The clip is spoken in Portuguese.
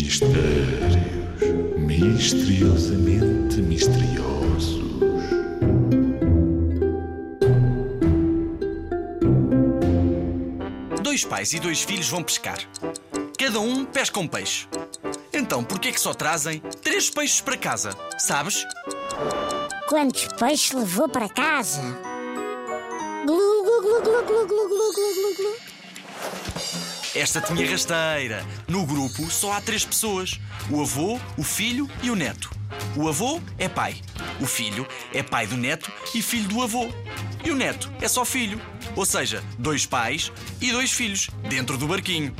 Mistérios misteriosamente misteriosos. Dois pais e dois filhos vão pescar. Cada um pesca um peixe. Então, por que é que só trazem três peixes para casa? Sabes? Quantos peixes levou para casa? Glu, glu, glu, glu, glu, glu, Esta tinha rasteira. No grupo só há três pessoas: o avô, o filho e o neto. O avô é pai. O filho é pai do neto e filho do avô. E o neto é só filho. Ou seja, dois pais e dois filhos dentro do barquinho.